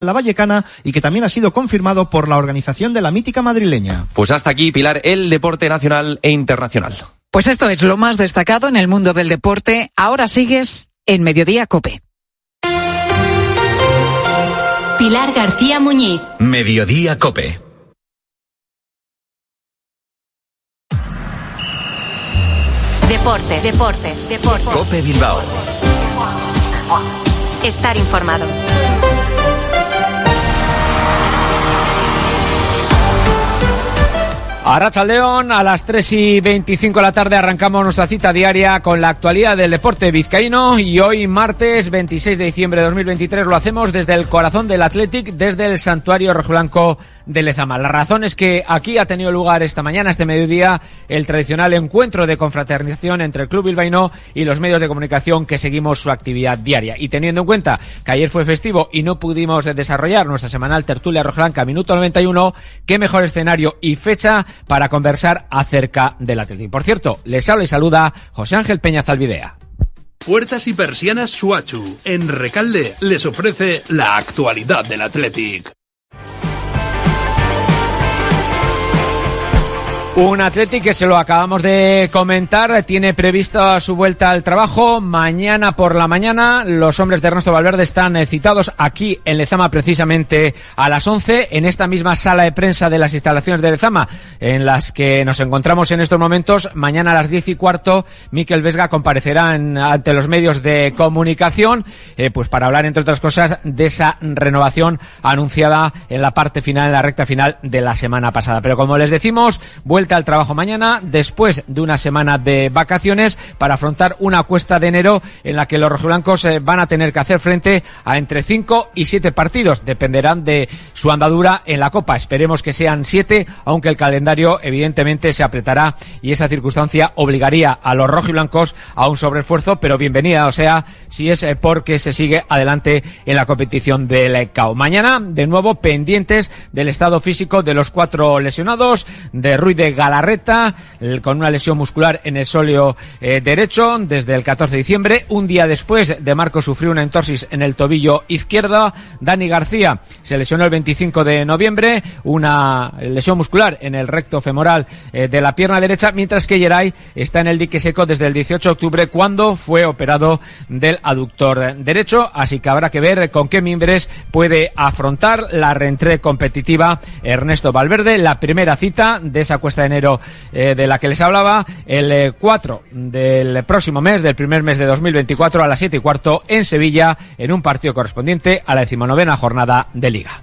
la Vallecana y que también ha sido confirmado por la organización de la mítica madrileña. Pues hasta aquí, Pilar, el deporte nacional e internacional. Pues esto es lo más destacado en el mundo del deporte. Ahora sigues en Mediodía Cope. Pilar García Muñiz. Mediodía Cope. Deportes, deportes, deportes. Cope Bilbao. Estar informado. A León, a las 3 y 25 de la tarde arrancamos nuestra cita diaria con la actualidad del deporte vizcaíno y hoy martes 26 de diciembre de 2023 lo hacemos desde el corazón del Athletic, desde el santuario rojiblanco de Lezama. La razón es que aquí ha tenido lugar esta mañana, este mediodía, el tradicional encuentro de confraternización entre el Club Bilbaíno y los medios de comunicación que seguimos su actividad diaria. Y teniendo en cuenta que ayer fue festivo y no pudimos desarrollar nuestra semanal tertulia rojiblanca minuto 91, qué mejor escenario y fecha para conversar acerca del Atlético. Por cierto, les habla y saluda José Ángel Peña Zalvidea. Puertas y persianas Suachu, en Recalde, les ofrece la actualidad del Athletic. Un Athletic que se lo acabamos de comentar, tiene previsto su vuelta al trabajo mañana por la mañana. Los hombres de Ernesto Valverde están eh, citados aquí en Lezama precisamente a las 11 en esta misma sala de prensa de las instalaciones de Lezama en las que nos encontramos en estos momentos. Mañana a las 10 y cuarto Miquel Vesga comparecerá ante los medios de comunicación eh, pues para hablar entre otras cosas de esa renovación anunciada en la parte final, en la recta final de la semana pasada. Pero como les decimos, vuelta al trabajo mañana, después de una semana de vacaciones, para afrontar una cuesta de enero en la que los rojiblancos eh, van a tener que hacer frente a entre 5 y 7 partidos. Dependerán de su andadura en la Copa. Esperemos que sean 7, aunque el calendario evidentemente se apretará y esa circunstancia obligaría a los rojiblancos a un sobreesfuerzo, pero bienvenida, o sea, si es eh, porque se sigue adelante en la competición del CAO. Mañana, de nuevo, pendientes del estado físico de los cuatro lesionados, de Ruiz de Galarreta, con una lesión muscular en el sóleo eh, derecho desde el 14 de diciembre. Un día después de Marco sufrió una entorsis en el tobillo izquierdo. Dani García se lesionó el 25 de noviembre, una lesión muscular en el recto femoral eh, de la pierna derecha, mientras que Geray está en el dique seco desde el 18 de octubre cuando fue operado del aductor derecho. Así que habrá que ver con qué mimbres puede afrontar la reentré competitiva Ernesto Valverde, la primera cita de esa cuesta de enero eh, de la que les hablaba, el 4 eh, del próximo mes, del primer mes de 2024 a las 7 y cuarto en Sevilla, en un partido correspondiente a la decimonovena jornada de Liga.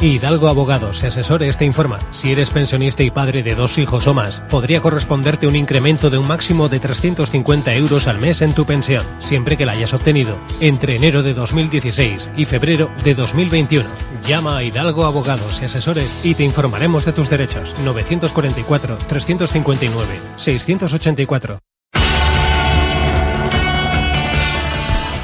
Hidalgo Abogados y Asesores te informa. Si eres pensionista y padre de dos hijos o más, podría corresponderte un incremento de un máximo de 350 euros al mes en tu pensión, siempre que la hayas obtenido entre enero de 2016 y febrero de 2021. Llama a Hidalgo Abogados y Asesores y te informaremos de tus derechos. 944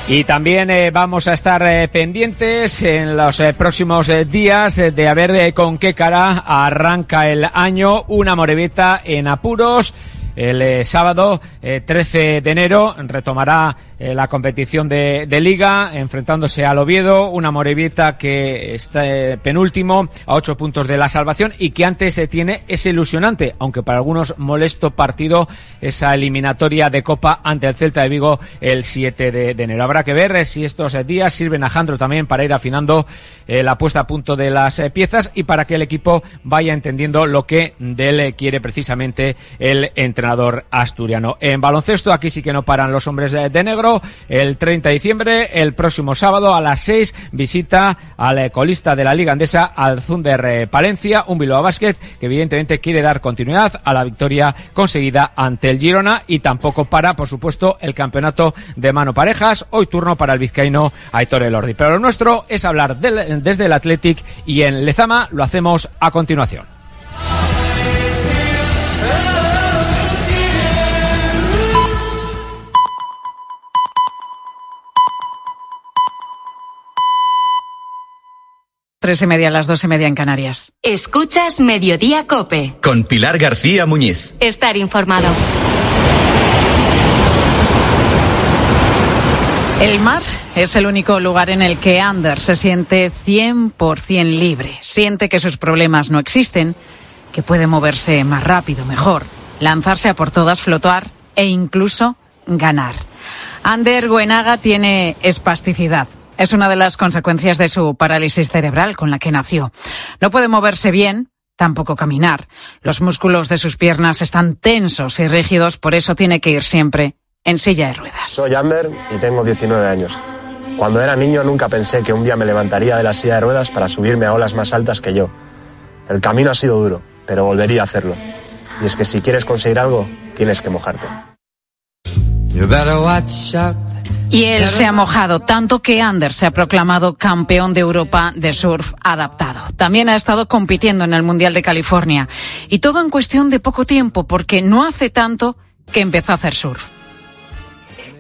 Y también eh, vamos a estar eh, pendientes en los eh, próximos días de a ver con qué cara arranca el año una morevita en apuros. El sábado 13 de enero retomará eh, la competición de, Liga, enfrentándose al Oviedo, una Morevita que está eh, penúltimo a ocho puntos de la salvación y que antes tiene ese ilusionante, aunque para algunos molesto partido, esa eliminatoria de Copa ante el Celta de Vigo el 7 de, de enero. Habrá que ver si estos días sirven a Jandro también para ir afinando eh, la puesta a punto de las piezas y para que el equipo vaya entendiendo lo que de él quiere precisamente el entrenador asturiano. En baloncesto, aquí sí que no paran los hombres de negro el 30 de diciembre, el próximo sábado a las 6, visita al colista de la Liga Andesa, al Zunder eh, Palencia, un Bilbao Basket que evidentemente quiere dar continuidad a la victoria conseguida ante el Girona y tampoco para, por supuesto, el campeonato de mano parejas. Hoy turno para el vizcaíno Aitor Elordi. Pero lo nuestro es hablar desde el Athletic y en Lezama lo hacemos a continuación. Tres y media, las dos y media en Canarias. Escuchas Mediodía Cope. Con Pilar García Muñiz. Estar informado. El mar es el único lugar en el que Ander se siente 100% libre. Siente que sus problemas no existen, que puede moverse más rápido, mejor, lanzarse a por todas, flotar e incluso ganar. Ander Guenaga tiene espasticidad. Es una de las consecuencias de su parálisis cerebral con la que nació. No puede moverse bien, tampoco caminar. Los músculos de sus piernas están tensos y rígidos, por eso tiene que ir siempre en silla de ruedas. Soy Ander y tengo 19 años. Cuando era niño nunca pensé que un día me levantaría de la silla de ruedas para subirme a olas más altas que yo. El camino ha sido duro, pero volvería a hacerlo. Y es que si quieres conseguir algo, tienes que mojarte. Y él se ha mojado tanto que Ander se ha proclamado campeón de Europa de surf adaptado. También ha estado compitiendo en el Mundial de California. Y todo en cuestión de poco tiempo, porque no hace tanto que empezó a hacer surf.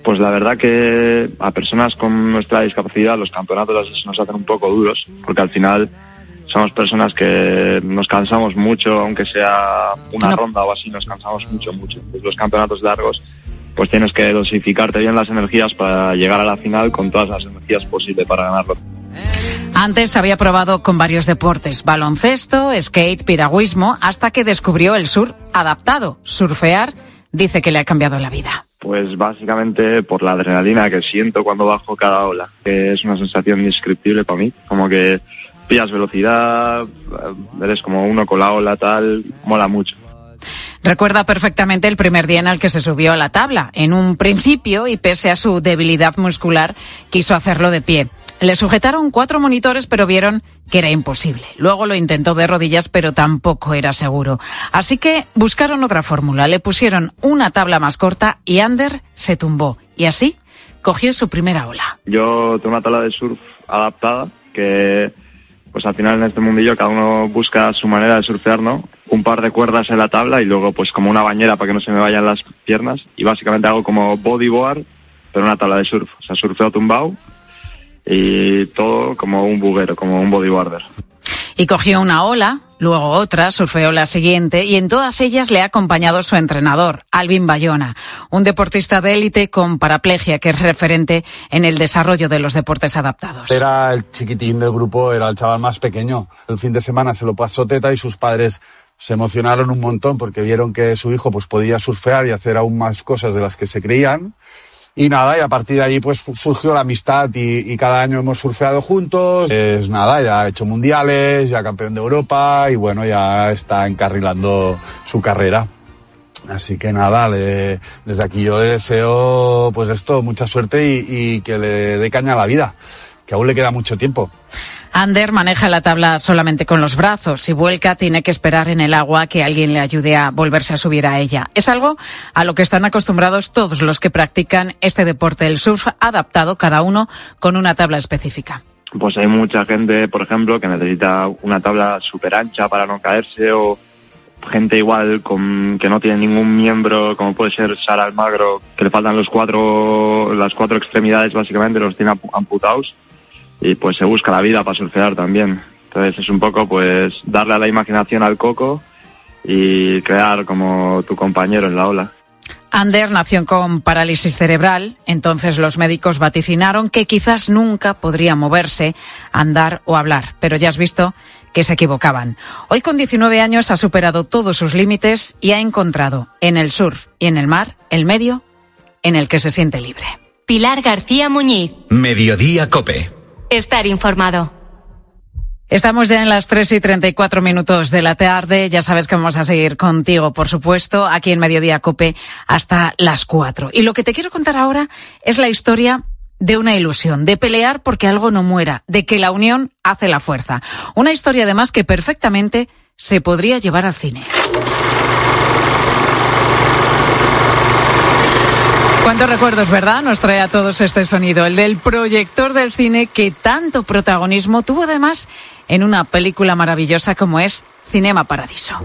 Pues la verdad que a personas con nuestra discapacidad los campeonatos nos hacen un poco duros, porque al final somos personas que nos cansamos mucho, aunque sea una ronda o así, nos cansamos mucho, mucho. Pues los campeonatos largos, pues tienes que dosificarte bien las energías para llegar a la final con todas las energías posibles para ganarlo. Antes había probado con varios deportes, baloncesto, skate, piragüismo, hasta que descubrió el surf adaptado. Surfear dice que le ha cambiado la vida. Pues básicamente por la adrenalina que siento cuando bajo cada ola, que es una sensación indescriptible para mí, como que pillas velocidad, eres como uno con la ola tal, mola mucho. Recuerda perfectamente el primer día en el que se subió a la tabla. En un principio, y pese a su debilidad muscular, quiso hacerlo de pie. Le sujetaron cuatro monitores, pero vieron que era imposible. Luego lo intentó de rodillas, pero tampoco era seguro. Así que buscaron otra fórmula. Le pusieron una tabla más corta y Ander se tumbó. Y así cogió su primera ola. Yo tengo una tabla de surf adaptada que pues al final en este mundillo cada uno busca su manera de surfear, ¿no? Un par de cuerdas en la tabla y luego pues como una bañera para que no se me vayan las piernas y básicamente hago como bodyboard pero una tabla de surf, o sea, surfeo tumbado y todo como un buguero, como un bodyboarder. Y cogió una ola, luego otra, surfeó la siguiente y en todas ellas le ha acompañado su entrenador, Alvin Bayona, un deportista de élite con paraplegia que es referente en el desarrollo de los deportes adaptados. Era el chiquitín del grupo, era el chaval más pequeño. El fin de semana se lo pasó teta y sus padres se emocionaron un montón porque vieron que su hijo pues podía surfear y hacer aún más cosas de las que se creían y nada, y a partir de ahí pues surgió la amistad y, y, cada año hemos surfeado juntos. Es nada, ya ha hecho mundiales, ya campeón de Europa y bueno, ya está encarrilando su carrera. Así que nada, desde aquí yo le deseo pues esto, mucha suerte y, y que le dé caña a la vida, que aún le queda mucho tiempo. Ander maneja la tabla solamente con los brazos. Si vuelca, tiene que esperar en el agua que alguien le ayude a volverse a subir a ella. Es algo a lo que están acostumbrados todos los que practican este deporte, el surf adaptado, cada uno con una tabla específica. Pues hay mucha gente, por ejemplo, que necesita una tabla súper ancha para no caerse o gente igual con, que no tiene ningún miembro, como puede ser Sara Almagro, que le faltan los cuatro, las cuatro extremidades básicamente, los tiene amputados y pues se busca la vida para surfear también. Entonces es un poco pues darle a la imaginación al coco y crear como tu compañero en la ola. Ander nació con parálisis cerebral, entonces los médicos vaticinaron que quizás nunca podría moverse, andar o hablar, pero ya has visto que se equivocaban. Hoy con 19 años ha superado todos sus límites y ha encontrado en el surf y en el mar el medio en el que se siente libre. Pilar García Muñiz. Mediodía Cope. Estar informado. Estamos ya en las 3 y 34 minutos de la tarde. Ya sabes que vamos a seguir contigo, por supuesto, aquí en Mediodía Cope hasta las 4. Y lo que te quiero contar ahora es la historia de una ilusión, de pelear porque algo no muera, de que la unión hace la fuerza. Una historia además que perfectamente se podría llevar al cine. Cuántos recuerdos, ¿verdad? Nos trae a todos este sonido, el del proyector del cine que tanto protagonismo tuvo además en una película maravillosa como es Cinema Paradiso.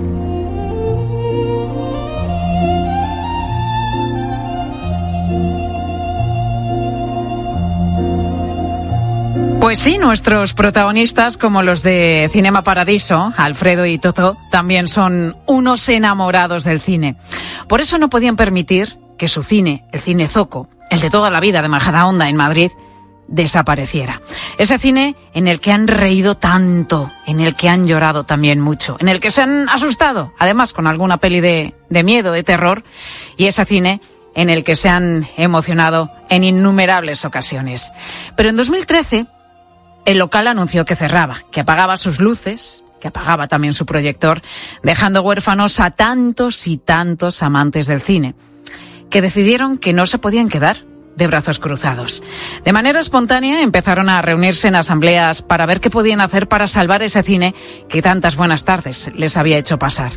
Pues sí, nuestros protagonistas, como los de Cinema Paradiso, Alfredo y Toto, también son unos enamorados del cine. Por eso no podían permitir que su cine, el cine Zoco, el de toda la vida de Majadahonda en Madrid, desapareciera. Ese cine en el que han reído tanto, en el que han llorado también mucho, en el que se han asustado, además con alguna peli de, de miedo, de terror, y ese cine en el que se han emocionado en innumerables ocasiones. Pero en 2013, el local anunció que cerraba, que apagaba sus luces, que apagaba también su proyector, dejando huérfanos a tantos y tantos amantes del cine, que decidieron que no se podían quedar de brazos cruzados. De manera espontánea empezaron a reunirse en asambleas para ver qué podían hacer para salvar ese cine que tantas buenas tardes les había hecho pasar.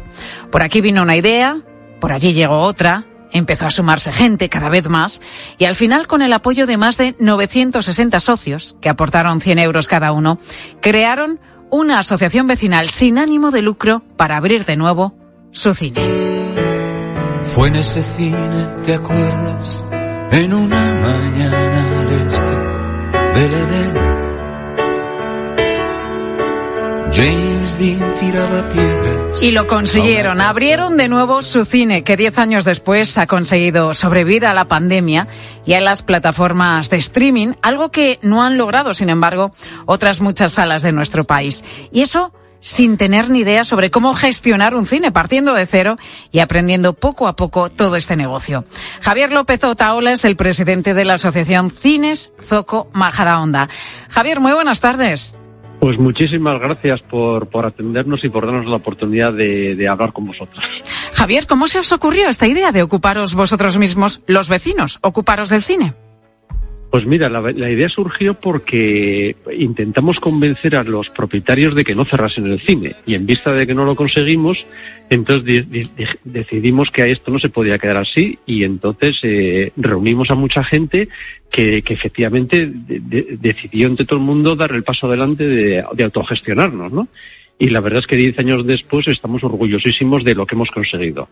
Por aquí vino una idea, por allí llegó otra, empezó a sumarse gente cada vez más y al final con el apoyo de más de 960 socios, que aportaron 100 euros cada uno, crearon una asociación vecinal sin ánimo de lucro para abrir de nuevo su cine. Fue en ese cine, ¿te acuerdas? En una mañana al este del Edén. James Dean tiraba piedras. Y lo consiguieron. Abrieron de nuevo su cine, que diez años después ha conseguido sobrevivir a la pandemia y a las plataformas de streaming, algo que no han logrado, sin embargo, otras muchas salas de nuestro país. Y eso sin tener ni idea sobre cómo gestionar un cine, partiendo de cero y aprendiendo poco a poco todo este negocio. Javier López Otaola es el presidente de la Asociación Cines Zoco Majadahonda. Javier, muy buenas tardes. Pues muchísimas gracias por, por atendernos y por darnos la oportunidad de, de hablar con vosotros. Javier, ¿cómo se os ocurrió esta idea de ocuparos vosotros mismos, los vecinos, ocuparos del cine? Pues mira, la, idea surgió porque intentamos convencer a los propietarios de que no cerrasen el cine y en vista de que no lo conseguimos, entonces de, de, decidimos que a esto no se podía quedar así y entonces eh, reunimos a mucha gente que, efectivamente decidió entre todo el mundo dar el paso adelante de, de autogestionarnos, ¿no? Y la verdad es que diez años después estamos orgullosísimos de lo que hemos conseguido.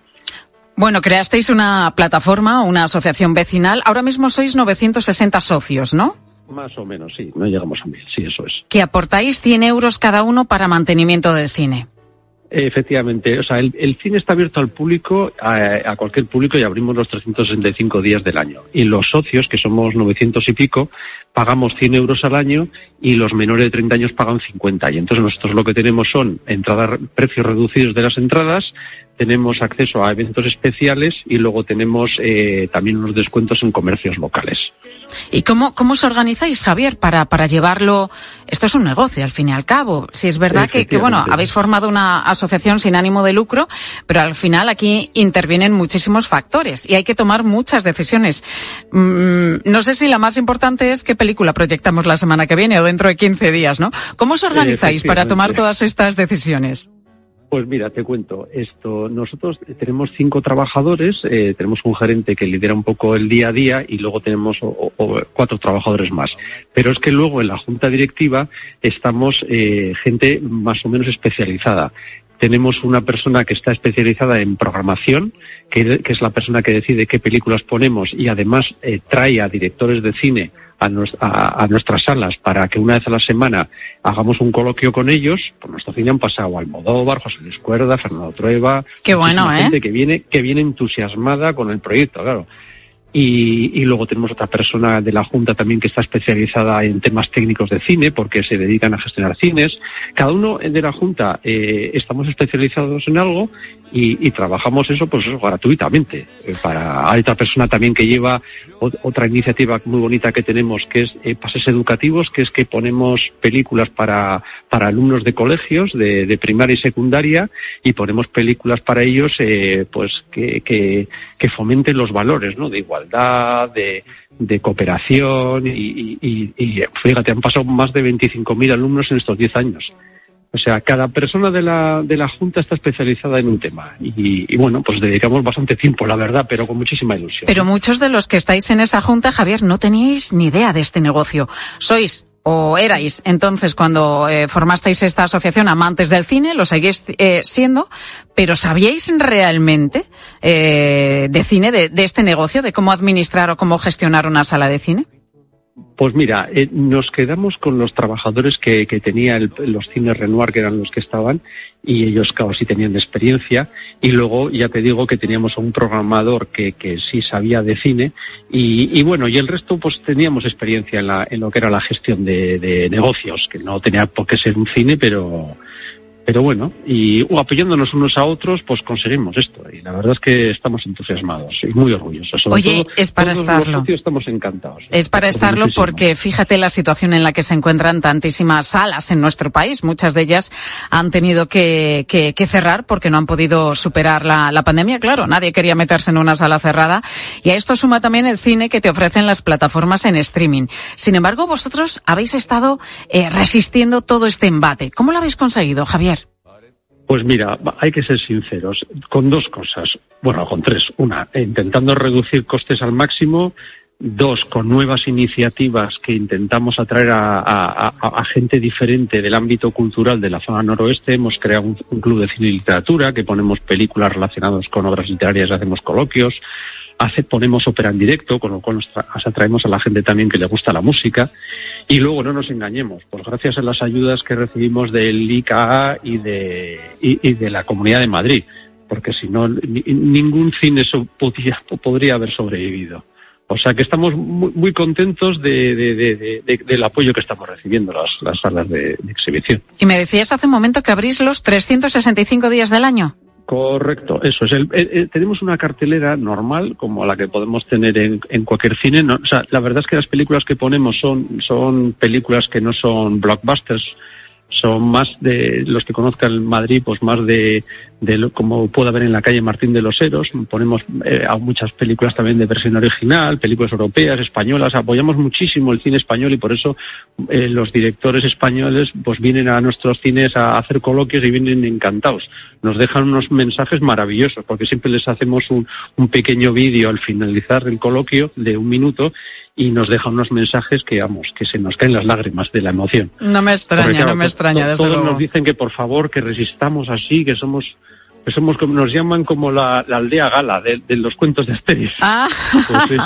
Bueno, creasteis una plataforma, una asociación vecinal. Ahora mismo sois 960 socios, ¿no? Más o menos, sí. No llegamos a mil, sí, eso es. Que aportáis 100 euros cada uno para mantenimiento del cine. Efectivamente, o sea, el, el, cine está abierto al público, a, a, cualquier público y abrimos los 365 días del año. Y los socios, que somos 900 y pico, pagamos 100 euros al año y los menores de 30 años pagan 50. Y entonces nosotros lo que tenemos son entradas, precios reducidos de las entradas, tenemos acceso a eventos especiales y luego tenemos eh, también unos descuentos en comercios locales. ¿Y cómo, cómo os organizáis, Javier, para, para llevarlo? Esto es un negocio, al fin y al cabo. Si es verdad que, que, bueno, habéis formado una asociación sin ánimo de lucro, pero al final aquí intervienen muchísimos factores y hay que tomar muchas decisiones. Mm, no sé si la más importante es qué película proyectamos la semana que viene o dentro de 15 días, ¿no? ¿Cómo os organizáis para tomar todas estas decisiones? Pues mira, te cuento esto. Nosotros tenemos cinco trabajadores, eh, tenemos un gerente que lidera un poco el día a día y luego tenemos o, cuatro trabajadores más. Pero es que luego en la junta directiva estamos eh, gente más o menos especializada tenemos una persona que está especializada en programación, que, que, es la persona que decide qué películas ponemos y además eh, trae a directores de cine a, a, a, nuestras salas para que una vez a la semana hagamos un coloquio con ellos. Por nuestro cine han pasado Almodóvar, José Luis Cuerda, Fernando Trueba. Qué bueno, ¿eh? Gente que viene, que viene entusiasmada con el proyecto, claro. Y, y, luego tenemos otra persona de la Junta también que está especializada en temas técnicos de cine, porque se dedican a gestionar cines. Cada uno de la Junta eh, estamos especializados en algo y, y, trabajamos eso, pues eso, gratuitamente. Eh, para, hay otra persona también que lleva otra iniciativa muy bonita que tenemos, que es eh, pases educativos, que es que ponemos películas para, para alumnos de colegios, de, de primaria y secundaria, y ponemos películas para ellos, eh, pues que, que, que fomenten los valores, ¿no? De igual igualdad, de, cooperación y, fíjate, han pasado más de 25.000 alumnos en estos 10 años. O sea, cada persona de la, de la Junta está especializada en un tema. Y, y, bueno, pues dedicamos bastante tiempo, la verdad, pero con muchísima ilusión. Pero muchos de los que estáis en esa Junta, Javier, no teníais ni idea de este negocio. Sois o erais entonces cuando eh, formasteis esta asociación amantes del cine, lo seguís eh, siendo, pero ¿sabíais realmente eh, de cine, de, de, este negocio, de cómo administrar o cómo gestionar una sala de cine? Pues mira, eh, nos quedamos con los trabajadores que, que tenía el- los cines Renoir, que eran los que estaban, y ellos, sí tenían experiencia. Y luego, ya te digo que teníamos un programador que, que sí sabía de cine. Y, y bueno, y el resto, pues teníamos experiencia en, la, en lo que era la gestión de, de negocios, que no tenía por qué ser un cine, pero, pero bueno, y o apoyándonos unos a otros, pues conseguimos esto. Y la verdad es que estamos entusiasmados y muy orgullosos. Sobre Oye, todo, es para todos estarlo. estamos encantados. Es para estarlo muchísimo. porque fíjate la situación en la que se encuentran tantísimas salas en nuestro país. Muchas de ellas han tenido que, que- que cerrar porque no han podido superar la, la pandemia. Claro, nadie quería meterse en una sala cerrada. Y a esto suma también el cine que te ofrecen las plataformas en streaming. Sin embargo, vosotros habéis estado eh, resistiendo todo este embate. ¿Cómo lo habéis conseguido, Javier? Pues mira, hay que ser sinceros con dos cosas. Bueno, con tres. Una, intentando reducir costes al máximo. Dos, con nuevas iniciativas que intentamos atraer a, gente diferente del ámbito cultural de la zona noroeste. Hemos creado un, club de cine y literatura que ponemos películas relacionadas con obras literarias y hacemos coloquios. Hace, ponemos ópera en directo, con lo cual nos tra- atraemos a la gente también que le gusta la música. Y luego no nos engañemos, pues gracias a las ayudas que recibimos del ICA y de, y, de la Comunidad de Madrid, porque si no, ni- ningún cine podría haber sobrevivido. O sea que estamos muy, muy contentos de, de- de- de- de- del apoyo que estamos recibiendo las, las salas de, de exhibición. Y me decías hace un momento que abrís los 365 días del año. Correcto, eso es. El, el- el- tenemos una cartelera normal, como la que podemos tener en, en cualquier cine. ¿no? O sea, la verdad es que las películas que ponemos son, son películas que no son blockbusters, son más de los que conozcan Madrid, pues más de, de lo- como puede haber en la calle Martín de los Heros. Ponemos eh, a muchas películas también de versión original, películas europeas, españolas. Apoyamos muchísimo el cine español y por eso eh, los directores españoles pues vienen a nuestros cines a hacer coloquios y vienen encantados. Nos dejan unos mensajes maravillosos porque siempre les hacemos un, un pequeño vídeo al finalizar el coloquio de un minuto y nos dejan unos mensajes que, vamos, que se nos caen las lágrimas de la emoción. No me extraña, Porque, claro, no me extraña, desde Todos luego. nos dicen que por favor, que resistamos así, que somos, somos como, nos llaman como la, la aldea gala de, de los cuentos de Asterix. Ah. Pues sí,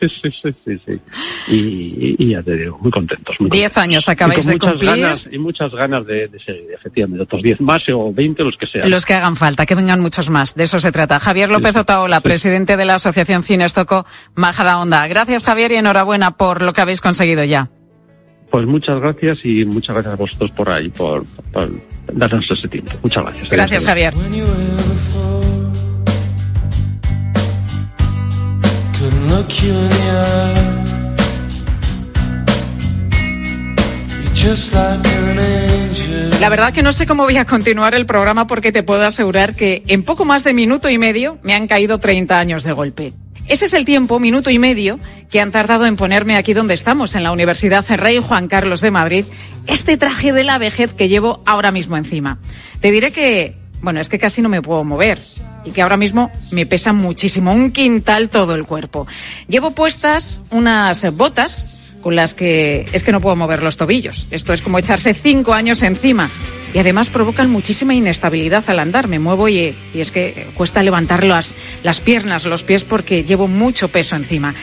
sí, sí, sí, sí, sí. Y, y ya te digo, muy contentos. Muy Diez contentos. años acabáis de muchas cumplir. Ganas, y muchas ganas de, de seguir, efectivamente, otros 10 más o 20, los que sean. Los que hagan falta, que vengan muchos más. De eso se trata. Javier López Otaola, presidente de la Asociación Cines Toco Majada Onda. Gracias, Javier, y enhorabuena por lo que habéis conseguido ya. Pues muchas gracias y muchas gracias a vosotros por ahí, por, por darnos ese tiempo. Muchas gracias. Gracias, Javier. La verdad que no sé cómo voy a continuar el programa porque te puedo asegurar que en poco más de minuto y medio me han caído 30 años de golpe. Ese es el tiempo, minuto y medio, que han tardado en ponerme aquí donde estamos, en la Universidad Rey Juan Carlos de Madrid, este traje de la vejez que llevo ahora mismo encima. Te diré que, bueno, es que casi no me puedo mover y que ahora mismo me pesa muchísimo, un quintal todo el cuerpo. Llevo puestas unas botas con las que es que no puedo mover los tobillos. Esto es como echarse cinco años encima. Y además provocan muchísima inestabilidad al andar. Me muevo y, y es que cuesta levantar las, las piernas, los pies, porque llevo mucho peso encima.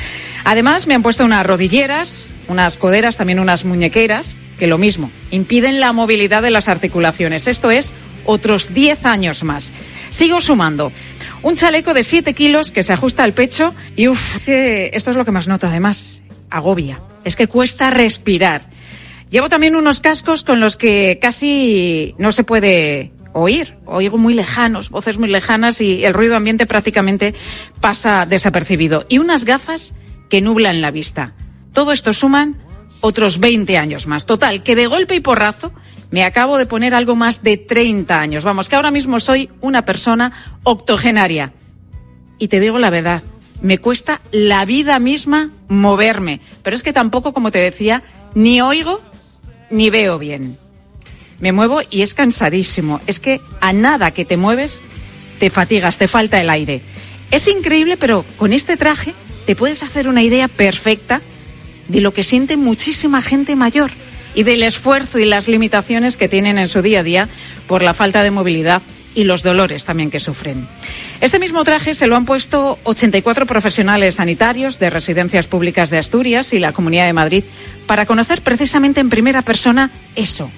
Además, me han puesto unas rodilleras, unas coderas, también unas muñequeras, que lo mismo, impiden la movilidad de las articulaciones. Esto es otros 10 años más. Sigo sumando. Un chaleco de 7 kilos que se ajusta al pecho y uff, esto es lo que más noto además. Agobia. Es que cuesta respirar. Llevo también unos cascos con los que casi no se puede oír. Oigo muy lejanos, voces muy lejanas y el ruido ambiente prácticamente pasa desapercibido. Y unas gafas que nublan la vista. Todo esto suman otros 20 años más. Total, que de golpe y porrazo me acabo de poner algo más de 30 años. Vamos, que ahora mismo soy una persona octogenaria. Y te digo la verdad, me cuesta la vida misma moverme. Pero es que tampoco, como te decía, ni oigo ni veo bien. Me muevo y es cansadísimo. Es que a nada que te mueves, te fatigas, te falta el aire. Es increíble, pero con este traje te puedes hacer una idea perfecta de lo que siente muchísima gente mayor y del esfuerzo y las limitaciones que tienen en su día a día por la falta de movilidad y los dolores también que sufren. Este mismo traje se lo han puesto 84 profesionales sanitarios de residencias públicas de Asturias y la Comunidad de Madrid para conocer precisamente en primera persona eso.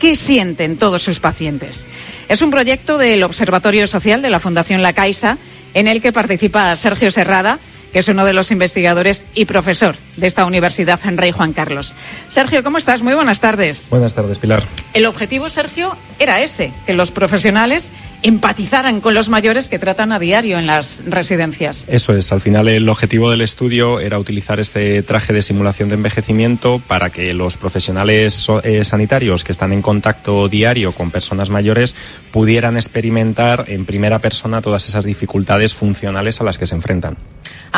¿Qué sienten todos sus pacientes? Es un proyecto del Observatorio Social de la Fundación La Caixa en el que participa Sergio Serrada, que es uno de los investigadores y profesor de esta Universidad en Rey Juan Carlos. Sergio, ¿cómo estás? Muy buenas tardes. Buenas tardes, Pilar. El objetivo, Sergio, era ese, que los profesionales empatizaran con los mayores que tratan a diario en las residencias. Eso es, al final el objetivo del estudio era utilizar este traje de simulación de envejecimiento para que los profesionales eh, sanitarios que están en contacto diario con personas mayores pudieran experimentar en primera persona todas esas dificultades funcionales a las que se enfrentan.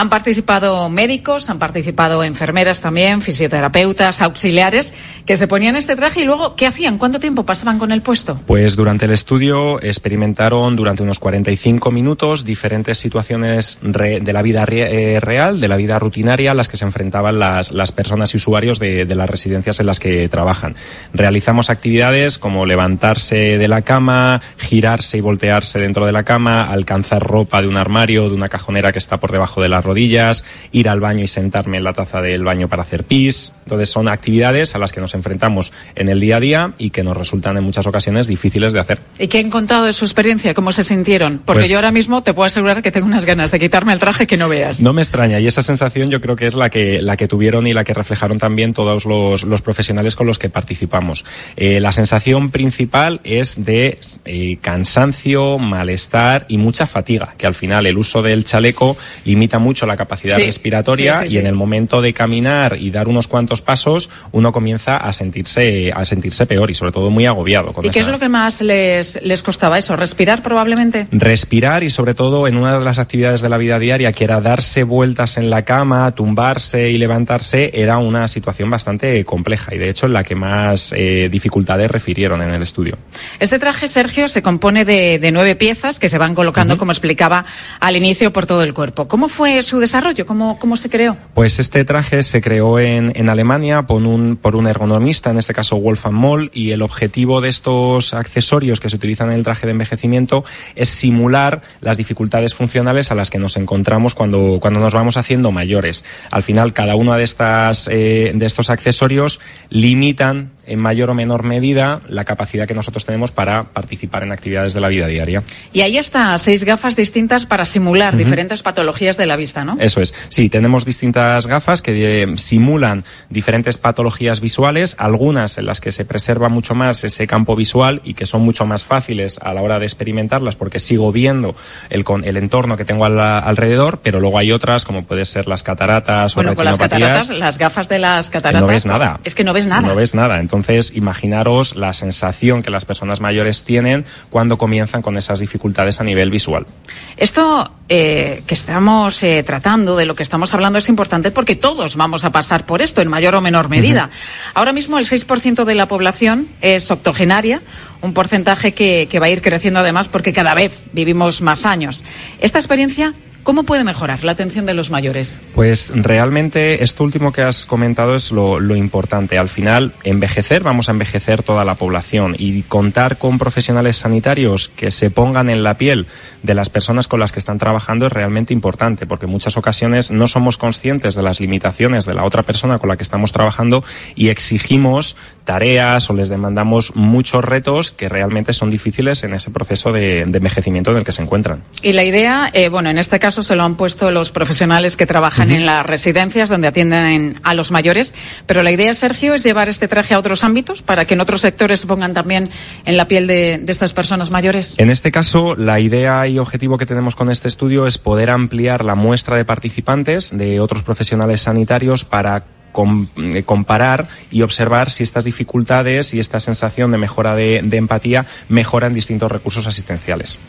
Han participado médicos, han participado enfermeras también, fisioterapeutas, auxiliares, que se ponían este traje y luego, ¿qué hacían? ¿Cuánto tiempo pasaban con el puesto? Pues durante el estudio experimentaron durante unos 45 minutos diferentes situaciones de la vida eh, real, de la vida rutinaria, a las que se enfrentaban las, las personas y usuarios de, de las residencias en las que trabajan. Realizamos actividades como levantarse de la cama, girarse y voltearse dentro de la cama, alcanzar ropa de un armario, de una cajonera que está por debajo de las rodillas, ir al baño y sentarme en la taza del baño para hacer pis. Entonces son actividades a las que nos enfrentamos en el día a día y que nos resultan en muchas ocasiones difíciles de hacer. ¿Y qué han contado de su experiencia? ¿Cómo se sintieron? Porque Pues- yo ahora mismo te puedo asegurar que tengo unas ganas de quitarme el traje que no veas. No me extraña y esa sensación yo creo que es la que, la que tuvieron y la que reflejaron también todos los, los profesionales con los que participamos. Eh, la sensación principal es de eh, cansancio, malestar y mucha fatiga, que al final el uso del chaleco limita mucho la capacidad Sí, respiratoria sí, sí, y en el momento de caminar y dar unos cuantos pasos uno comienza a sentirse, a sentirse peor y sobre todo muy agobiado. Con ¿Y qué es lo que más les, les costaba eso? ¿Respirar probablemente? respirar y sobre todo en una de las actividades de la vida diaria que era darse vueltas en la cama, tumbarse y levantarse, era una situación bastante compleja y de hecho en la que más eh, dificultades refirieron en el estudio. Este traje, Sergio, se compone de, de nueve piezas que se van colocando, como explicaba al inicio, por todo el cuerpo. ¿Cómo fue su desarrollo? ¿Cómo, cómo se creó? Pues este traje se creó en, en Alemania por un, por un ergonomista, en este caso Wolfgang Moll, y el objetivo de estos accesorios que se utilizan en el traje de envejecimiento es simular las dificultades funcionales a las que nos encontramos cuando, cuando nos vamos haciendo mayores. Al final, cada uno de, estas, eh, de estos accesorios limitan en mayor o menor medida la capacidad que nosotros tenemos para participar en actividades de la vida diaria. Y ahí está, seis gafas distintas para simular diferentes patologías de la vista, ¿no? Eso es. Sí, tenemos distintas gafas que eh, simulan diferentes patologías visuales, algunas en las que se preserva mucho más ese campo visual y que son mucho más fáciles a la hora de experimentarlas porque sigo viendo el, con, el entorno que tengo al- alrededor, pero luego hay otras como puede ser las cataratas Bueno, o con las cataratas, las gafas de las cataratas. No ves nada. Es que no ves nada. No ves nada. Entonces, imaginaros la sensación que las personas mayores tienen cuando comienzan con esas dificultades a nivel visual. Esto eh, que estamos eh, tratando, de lo que estamos hablando, es importante porque todos vamos a pasar por esto en mayor o menor medida. Ahora mismo el 6% de la población es octogenaria, un porcentaje que, que va a ir creciendo además porque cada vez vivimos más años. Esta experiencia, ¿cómo puede mejorar la atención de los mayores? Pues realmente esto último que has comentado es lo, lo importante. Al final, envejecer, vamos a envejecer toda la población y contar con profesionales sanitarios que se pongan en la piel de las personas con las que están trabajando es realmente importante porque en muchas ocasiones no somos conscientes de las limitaciones de la otra persona con la que estamos trabajando y exigimos tareas o les demandamos muchos retos que realmente son difíciles en ese proceso de, de envejecimiento en el que se encuentran. Y la idea, eh, bueno, en este caso se lo han puesto los profesionales que trabajan en las residencias donde atienden a los mayores, pero la idea, Sergio, es llevar este traje a otros ámbitos para que en otros sectores se pongan también en la piel de, de estas personas mayores. En este caso, la idea y objetivo que tenemos con este estudio es poder ampliar la muestra de participantes de otros profesionales sanitarios para com- eh, comparar y observar si estas dificultades y esta sensación de mejora de, de empatía mejoran distintos recursos asistenciales.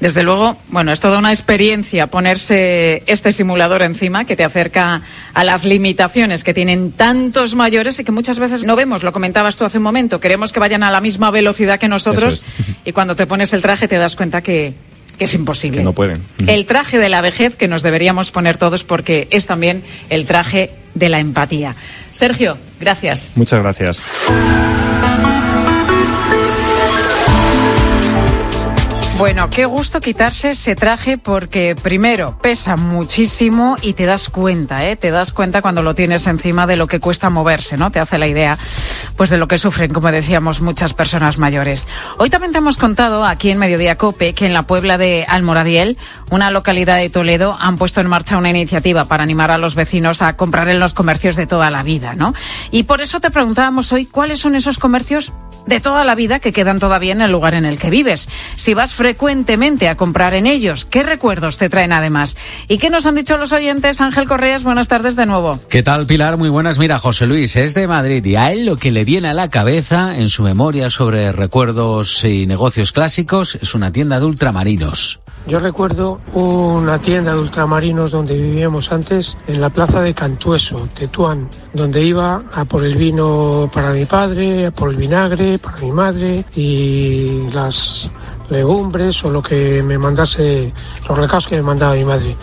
Desde luego, bueno, es toda una experiencia ponerse este simulador encima que te acerca a las limitaciones que tienen tantos mayores y que muchas veces no vemos. Lo comentabas tú hace un momento. Queremos que vayan a la misma velocidad que nosotros y cuando te pones el traje te das cuenta que, que es imposible. Que no pueden. El traje de la vejez que nos deberíamos poner todos porque es también el traje de la empatía. Sergio, gracias. Muchas gracias. Bueno, qué gusto quitarse ese traje porque primero pesa muchísimo y te das cuenta, ¿eh? Te das cuenta cuando lo tienes encima de lo que cuesta moverse, ¿no? Te hace la idea, pues de lo que sufren, como decíamos, muchas personas mayores. Hoy también te hemos contado aquí en Mediodía Cope que en la Puebla de Almoradiel, una localidad de Toledo, han puesto en marcha una iniciativa para animar a los vecinos a comprar en los comercios de toda la vida, ¿no? Y por eso te preguntábamos hoy cuáles son esos comercios de toda la vida que quedan todavía en el lugar en el que vives. Si vas frecuentemente a comprar en ellos, ¿qué recuerdos te traen además? ¿Y qué nos han dicho los oyentes? Ángel Correas, buenas tardes de nuevo. ¿Qué tal, Pilar? Muy buenas. Mira, José Luis es de Madrid y a él lo que le viene a la cabeza en su memoria sobre recuerdos y negocios clásicos es una tienda de ultramarinos. Yo recuerdo una tienda de ultramarinos donde vivíamos antes en la plaza de Cantueso, Tetuán, donde iba a por el vino para mi padre, a por el vinagre para mi madre y las legumbres o lo que me mandase, los recados que me mandaba mi madre.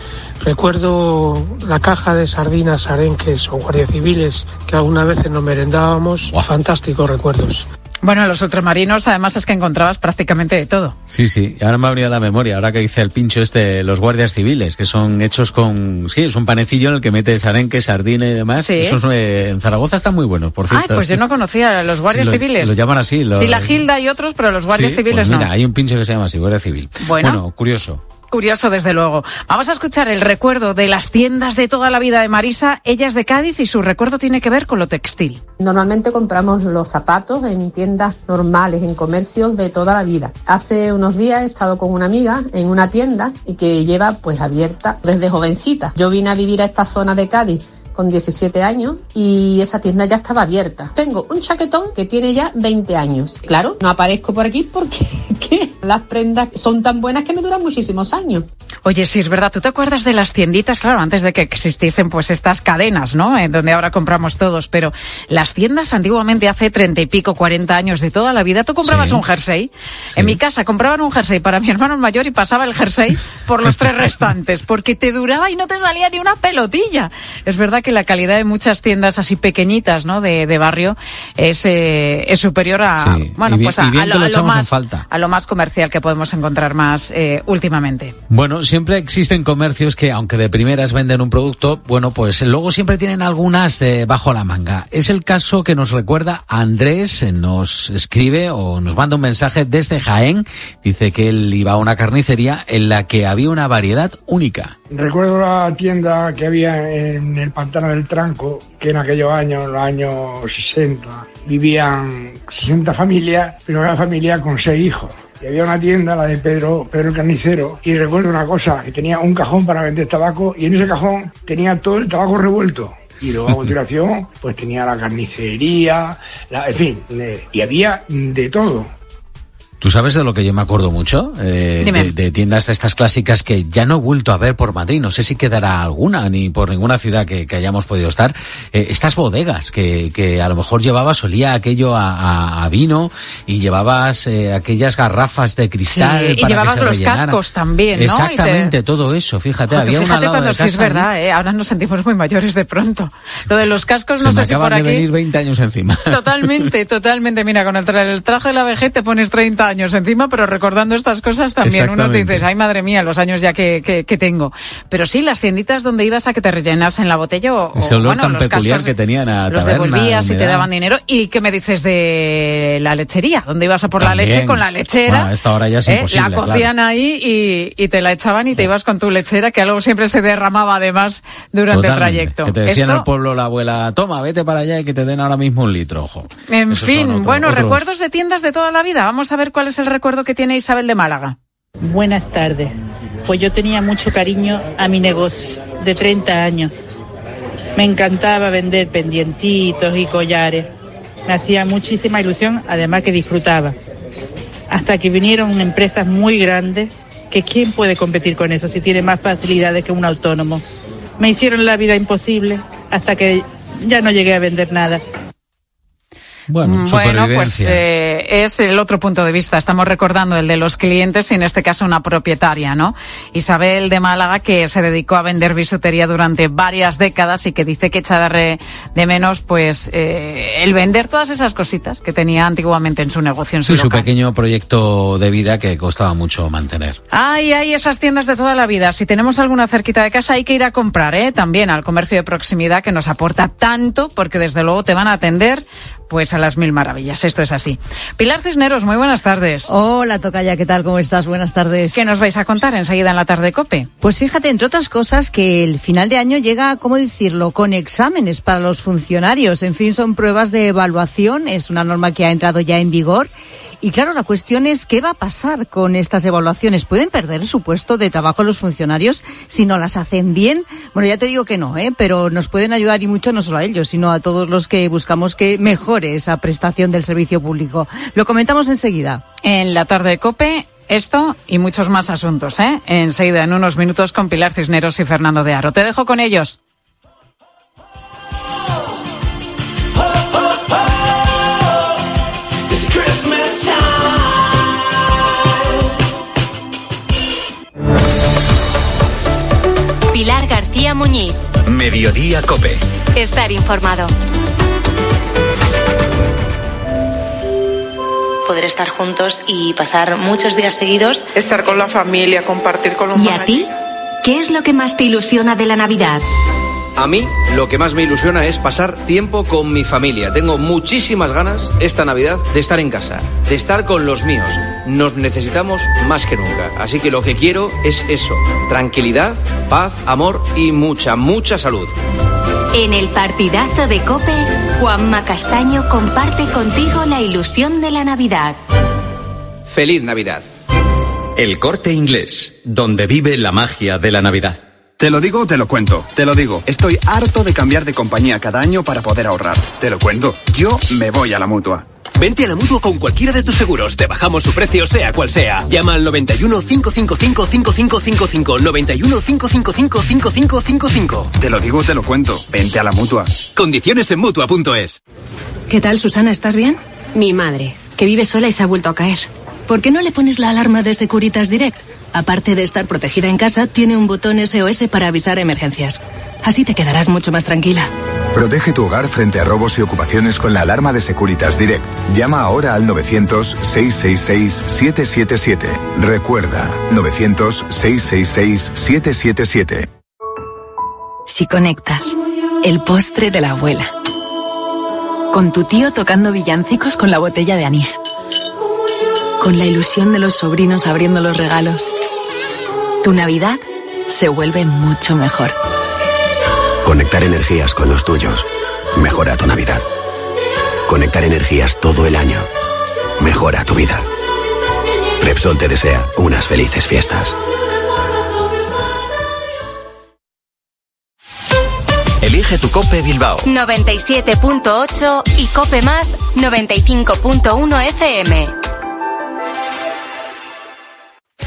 Recuerdo la caja de sardinas arenques o guardias civiles que algunas veces nos merendábamos. Fantásticos recuerdos. Bueno, los ultramarinos además es que encontrabas prácticamente de todo. Sí, sí, ahora me ha venido a la memoria, ahora que dice el pincho este, los guardias civiles, que son hechos con, sí, es un panecillo en el que metes arenque, sardina y demás. Sí. Esos eh, en Zaragoza están muy buenos, por Ay, cierto. pues yo no conocía a los guardias Sí, lo- civiles. Lo llaman así. Sí, la Gilda y otros, pero los guardias Sí, civiles pues mira, no. hay un pincho que se llama así, guardia civil. Bueno. curioso. Curioso, desde luego. Vamos a escuchar el recuerdo de las tiendas de toda la vida de Marisa. Ella es de Cádiz y su recuerdo tiene que ver con lo textil. Normalmente compramos los zapatos en tiendas normales, en comercios de toda la vida. Hace unos días he estado con una amiga en una tienda y que lleva pues abierta desde jovencita. Yo vine a vivir a esta zona de Cádiz con 17 años y esa tienda ya estaba abierta. Tengo un chaquetón que tiene ya 20 años. Claro, no aparezco por aquí porque ¿qué? las prendas son tan buenas que me duran muchísimos años. Oye, sí, es verdad. ¿Tú te acuerdas de las tienditas? Claro, antes de que existiesen pues estas cadenas, ¿no? En donde ahora compramos todos. Pero las tiendas antiguamente, hace treinta y pico, cuarenta años de toda la vida, tú comprabas Sí. un jersey. En mi casa compraban un jersey para mi hermano mayor y pasaba el jersey por los tres restantes. Porque te duraba y no te salía ni una pelotilla. Es verdad que la calidad de muchas tiendas así pequeñitas, ¿no? De, de barrio es, eh, es superior a, Sí, bueno, y bien- pues a, y bien a que lo, lo a lo echamos en más, falta. a lo más comercial que podemos encontrar más eh, últimamente. Bueno, siempre existen comercios que, aunque de primeras venden un producto, bueno, pues luego siempre tienen algunas de bajo la manga. Es el caso que nos recuerda Andrés, eh, nos escribe o nos manda un mensaje desde Jaén. Dice que él iba a una carnicería en la que había una variedad única. Recuerdo la tienda que había en el pantano del Tranco, que en aquellos años, los años 60, vivían 60 familias, pero cada familia con seis hijos. Y había una tienda, la de Pedro, Pedro el Carnicero, y recuerdo una cosa, que tenía un cajón para vender tabaco, y en ese cajón tenía todo el tabaco revuelto. Y luego a continuación, pues tenía la carnicería, la- en fin, eh, y había de todo. ¿Tú sabes de lo que yo me acuerdo mucho? Eh, de, de tiendas de estas clásicas que ya no he vuelto a ver por Madrid. No sé si quedará alguna, ni por ninguna ciudad que, que hayamos podido estar. Eh, estas bodegas que, que a lo mejor llevabas, olía aquello a, a- a vino y llevabas eh, aquellas garrafas de cristal. Sí, y que llevabas se los rellenaran. cascos también, ¿no? Te- Exactamente, todo eso. Fíjate, había una fíjate lado cuando de sí es casa. verdad, ¿eh? ahora nos sentimos muy mayores de pronto. Lo de los cascos, no se me sé si acaban por de aquí. venir 20 años encima. Totalmente, totalmente. Mira, con el, tra- el traje de la vejez te pones 30 años encima, pero recordando estas cosas también uno te dices, ay madre mía, los años ya que, que, que tengo. Pero sí, las tienditas donde ibas a que te rellenasen la botella o, Ese olor bueno, tan los peculiar cascos, que tenían a los taberna, devolvías y te daban dinero. ¿Y qué me dices de la lechería? Donde ibas a por la También. leche con la lechera. Bueno, esta hora ya es ¿eh? imposible, La claro. cocían ahí y, y te la echaban y te ibas con tu lechera, que algo siempre se derramaba además durante el Totalmente. trayecto. Que te decía en Esto- el pueblo la abuela, toma, vete para allá y que te den ahora mismo un litro, ojo. En fin, otro- bueno, otros- recuerdos de tiendas de toda la vida. Vamos a ver cuál es el recuerdo que tiene Isabel de Málaga. Buenas tardes. Pues yo tenía mucho cariño a mi negocio de 30 años. Me encantaba vender pendientitos y collares. Me hacía muchísima ilusión, además que disfrutaba. Hasta que vinieron empresas muy grandes, que quién puede competir con eso si tiene más facilidades que un autónomo. Me hicieron la vida imposible hasta que ya no llegué a vender nada. Bueno, Mm, Bueno, pues eh, es el otro punto de vista. Estamos recordando el de los clientes y en este caso una propietaria, ¿no? Isabel de Málaga que se dedicó a vender bisutería durante varias décadas y que dice que echa de, de menos pues eh, el vender todas esas cositas que tenía antiguamente en su negocio, en su Sí, su pequeño proyecto de vida que costaba mucho mantener. Ay, hay esas tiendas de toda la vida. Si tenemos alguna cerquita de casa hay que ir a comprar, ¿eh? También al comercio de proximidad que nos aporta tanto porque desde luego te van a atender pues a las mil maravillas. Esto es así. Pilar Cisneros, muy buenas tardes. Hola, Tocaya, ¿qué tal? ¿Cómo estás? Buenas tardes. ¿Qué nos vais a contar enseguida en la tarde Cope? Pues fíjate, entre otras cosas, que el final de año llega, ¿cómo decirlo?, con exámenes para los funcionarios. En fin, son pruebas de evaluación, es una norma que ha entrado ya en vigor. Y claro, la cuestión es qué va a pasar con estas evaluaciones. ¿Pueden perder su puesto de trabajo los funcionarios si no las hacen bien? Bueno, ya te digo que no, ¿eh? pero nos pueden ayudar y mucho no solo a ellos, sino a todos los que buscamos que mejore esa prestación del servicio público. Lo comentamos enseguida. En la tarde Cope, esto y muchos más asuntos, ¿eh? Enseguida, en unos minutos, con Pilar Cisneros y Fernando de Aro. Te dejo con ellos. Muñiz. Mediodía Cope. Estar informado. poder estar juntos y pasar muchos días seguidos. Estar con la familia, compartir con los ¿Y a ti? ¿Qué es lo que más te ilusiona de la Navidad? A mí lo que más me ilusiona es pasar tiempo con mi familia. Tengo muchísimas ganas esta Navidad de estar en casa, de estar con los míos. Nos necesitamos más que nunca. Así que lo que quiero es eso. Tranquilidad, paz, amor y mucha, mucha salud. En el partidazo de Cope, Juanma Castaño comparte contigo la ilusión de la Navidad. Feliz Navidad. El corte inglés, donde vive la magia de la Navidad. Te lo digo, te lo cuento. Te lo digo. Estoy harto de cambiar de compañía cada año para poder ahorrar. Te lo cuento. Yo me voy a la mutua. Vente a la mutua con cualquiera de tus seguros. Te bajamos su precio, sea cual sea. Llama al 91 555 5555. 91 555 5555. Te lo digo, te lo cuento. Vente a la mutua. Condiciones en mutua.es. ¿Qué tal, Susana? ¿Estás bien? Mi madre, que vive sola y se ha vuelto a caer. ¿Por qué no le pones la alarma de Securitas Direct? Aparte de estar protegida en casa, tiene un botón SOS para avisar emergencias. Así te quedarás mucho más tranquila. Protege tu hogar frente a robos y ocupaciones con la alarma de Securitas Direct. Llama ahora al 900-666-777. Recuerda, 900-666-777. Si conectas, el postre de la abuela. Con tu tío tocando villancicos con la botella de anís. Con la ilusión de los sobrinos abriendo los regalos. Tu Navidad se vuelve mucho mejor. Conectar energías con los tuyos mejora tu Navidad. Conectar energías todo el año mejora tu vida. Repsol te desea unas felices fiestas. Elige tu Cope Bilbao. 97.8 y Cope Más 95.1 FM.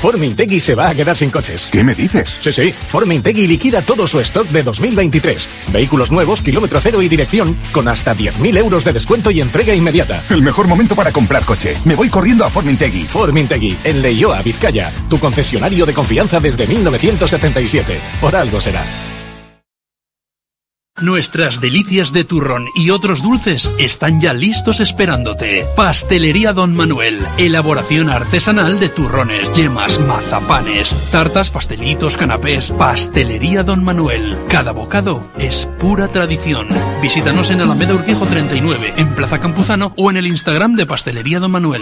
Formintegui se va a quedar sin coches. ¿Qué me dices? Sí, sí. Formintegui liquida todo su stock de 2023. Vehículos nuevos, kilómetro cero y dirección, con hasta 10.000 euros de descuento y entrega inmediata. El mejor momento para comprar coche. Me voy corriendo a Formintegui. Formintegui, en Leioa, Vizcaya. Tu concesionario de confianza desde 1977. Por algo será. Nuestras delicias de turrón y otros dulces están ya listos esperándote. Pastelería Don Manuel. Elaboración artesanal de turrones, yemas, mazapanes, tartas, pastelitos, canapés. Pastelería Don Manuel. Cada bocado es pura tradición. Visítanos en Alameda Urquijo 39, en Plaza Campuzano o en el Instagram de Pastelería Don Manuel.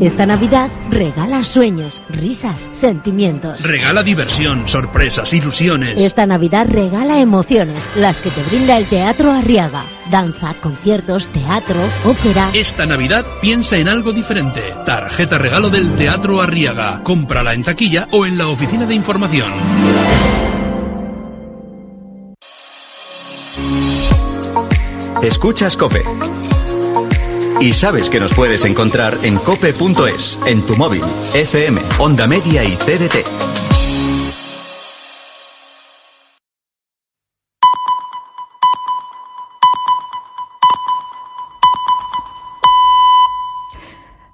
Esta Navidad regala sueños, risas, sentimientos. Regala diversión, sorpresas, ilusiones. Esta Navidad regala emociones, las que te brinda el Teatro Arriaga. Danza, conciertos, teatro, ópera. Esta Navidad piensa en algo diferente. Tarjeta regalo del Teatro Arriaga. Cómprala en taquilla o en la oficina de información. Escuchas Cope. Y sabes que nos puedes encontrar en cope.es, en tu móvil, FM, Onda Media y CDT.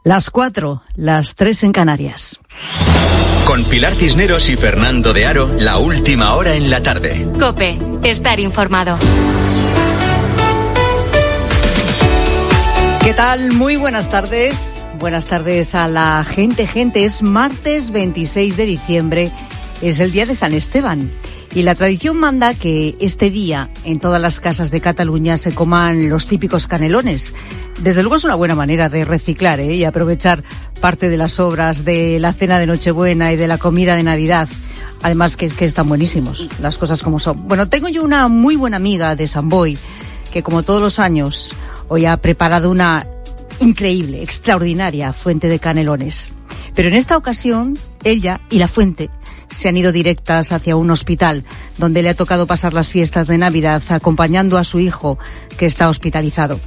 Las cuatro, las tres en Canarias. Con Pilar Cisneros y Fernando de Aro, la última hora en la tarde. Cope, estar informado. ¿Qué tal? Muy buenas tardes. Buenas tardes a la gente. Gente, es martes 26 de diciembre. Es el día de San Esteban. Y la tradición manda que este día en todas las casas de Cataluña se coman los típicos canelones. Desde luego es una buena manera de reciclar ¿eh? y aprovechar parte de las sobras de la cena de Nochebuena y de la comida de Navidad. Además que que están buenísimos, las cosas como son. Bueno, tengo yo una muy buena amiga de San Boy que como todos los años hoy ha preparado una increíble, extraordinaria fuente de canelones. Pero en esta ocasión, ella y la fuente se han ido directas hacia un hospital donde le ha tocado pasar las fiestas de Navidad acompañando a su hijo que está hospitalizado.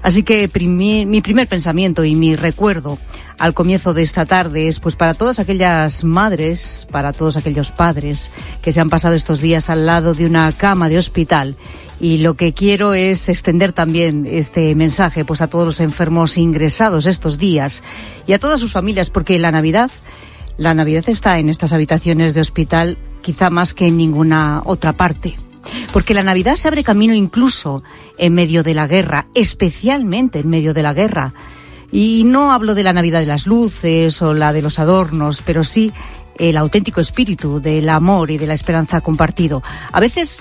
Así que mi primer pensamiento y mi recuerdo al comienzo de esta tarde es pues para todas aquellas madres, para todos aquellos padres que se han pasado estos días al lado de una cama de hospital y lo que quiero es extender también este mensaje pues a todos los enfermos ingresados estos días y a todas sus familias porque la Navidad la Navidad está en estas habitaciones de hospital quizá más que en ninguna otra parte. Porque la Navidad se abre camino incluso en medio de la guerra, especialmente en medio de la guerra. Y no hablo de la Navidad de las luces o la de los adornos, pero sí el auténtico espíritu del amor y de la esperanza compartido. A veces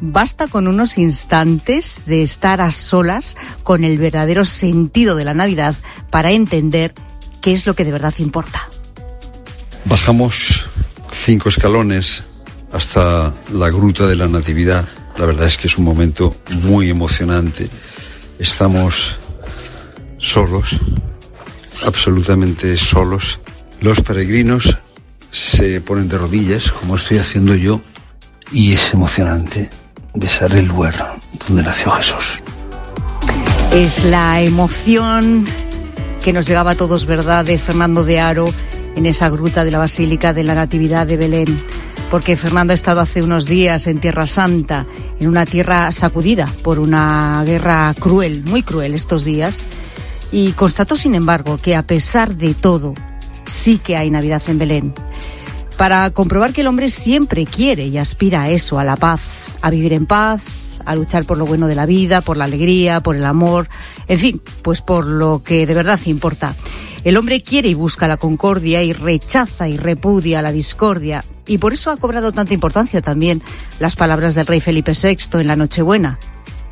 basta con unos instantes de estar a solas con el verdadero sentido de la Navidad para entender qué es lo que de verdad importa. Bajamos cinco escalones hasta la gruta de la Natividad. La verdad es que es un momento muy emocionante. Estamos solos, absolutamente solos. Los peregrinos se ponen de rodillas, como estoy haciendo yo, y es emocionante besar el lugar donde nació Jesús. Es la emoción que nos llegaba a todos, ¿verdad?, de Fernando de Aro en esa gruta de la Basílica de la Natividad de Belén. Porque Fernando ha estado hace unos días en Tierra Santa, en una tierra sacudida por una guerra cruel, muy cruel estos días, y constató, sin embargo, que a pesar de todo, sí que hay Navidad en Belén. Para comprobar que el hombre siempre quiere y aspira a eso, a la paz, a vivir en paz, a luchar por lo bueno de la vida, por la alegría, por el amor, en fin, pues por lo que de verdad importa. El hombre quiere y busca la concordia y rechaza y repudia la discordia. Y por eso ha cobrado tanta importancia también las palabras del rey Felipe VI en la Nochebuena.